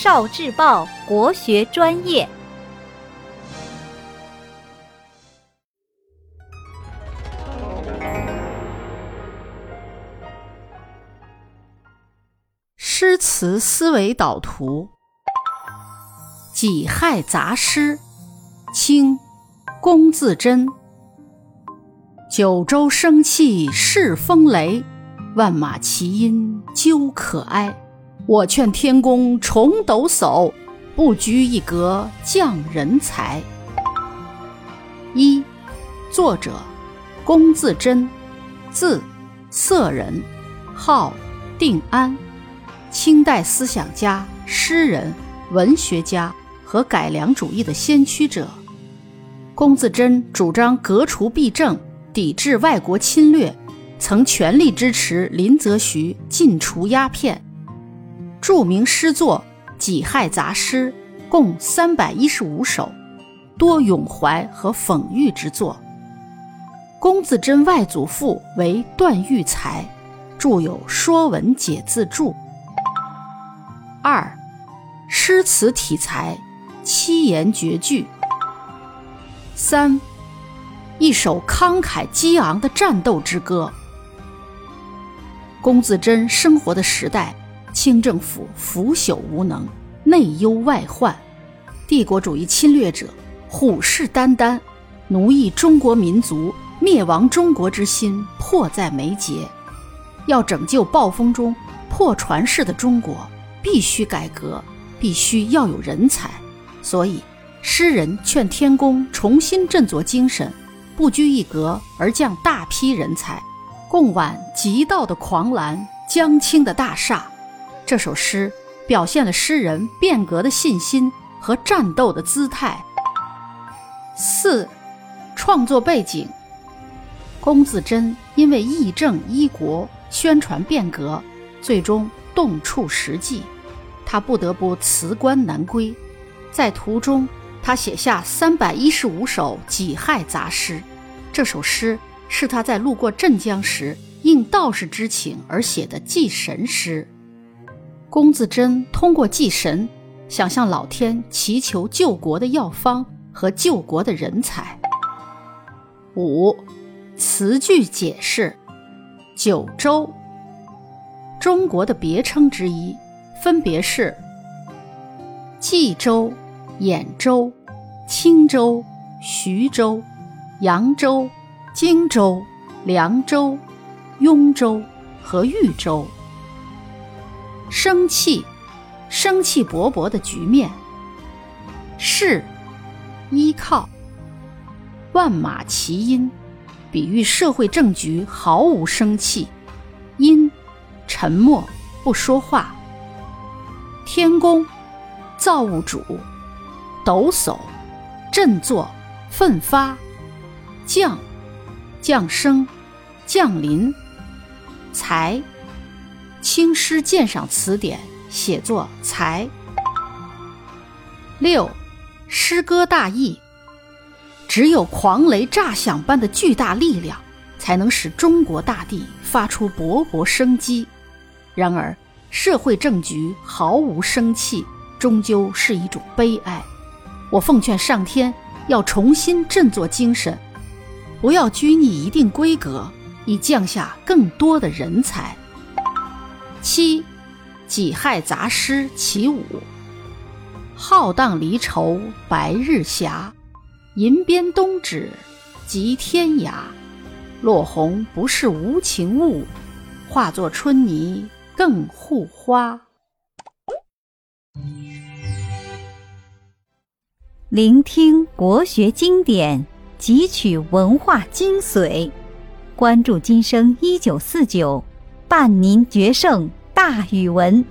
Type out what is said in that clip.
少智报国学专业。诗词思维导图，《己亥杂诗》，清，龚自珍。九州生气恃风雷，万马齐喑究可哀。我劝天公重抖擞，不拘一格降人才。一，作者龚自珍，字色人，号定安。清代思想家、诗人、文学家和改良主义的先驱者，龚自珍主张革除弊政，抵制外国侵略，曾全力支持林则徐禁除鸦片。著名诗作《己亥杂诗》共三百一十五首，多咏怀和讽喻之作。龚自珍外祖父为段玉裁，著有《说文解字注》。二，诗词体裁七言绝句。三，一首慷慨激昂的战斗之歌。龚自珍生活的时代，清政府腐朽无能，内忧外患，帝国主义侵略者虎视眈眈，奴役中国民族、灭亡中国之心迫在眉睫。要拯救暴风中破船式的中国。必须改革，必须要有人才，所以诗人劝天公重新振作精神，不拘一格而降大批人才，共挽极道的狂澜，江青的大厦。这首诗表现了诗人变革的信心和战斗的姿态。四，创作背景：龚自珍因为议政一国、宣传变革，最终。动触实际，他不得不辞官南归。在途中，他写下三百一十五首己亥杂诗。这首诗是他在路过镇江时应道士之请而写的祭神诗。龚自珍通过祭神，想向老天祈求救国的药方和救国的人才。五，词句解释：九州。中国的别称之一，分别是冀州、兖州、青州、徐州、扬州、荆州、凉州、雍州和豫州。生气，生气勃勃的局面。势，依靠。万马齐喑，比喻社会政局毫无生气。喑。沉默不说话。天公，造物主，抖擞，振作，奋发，降，降生，降临，才，清诗鉴赏词典写作才。六，诗歌大意。只有狂雷炸响般的巨大力量，才能使中国大地发出勃勃生机。然而，社会政局毫无生气，终究是一种悲哀。我奉劝上天要重新振作精神，不要拘泥一定规格，以降下更多的人才。七，己亥杂诗其五。浩荡离愁白日斜，银鞭东指即天涯。落红不是无情物，化作春泥。更护花，聆听国学经典，汲取文化精髓，关注今生一九四九，伴您决胜大语文。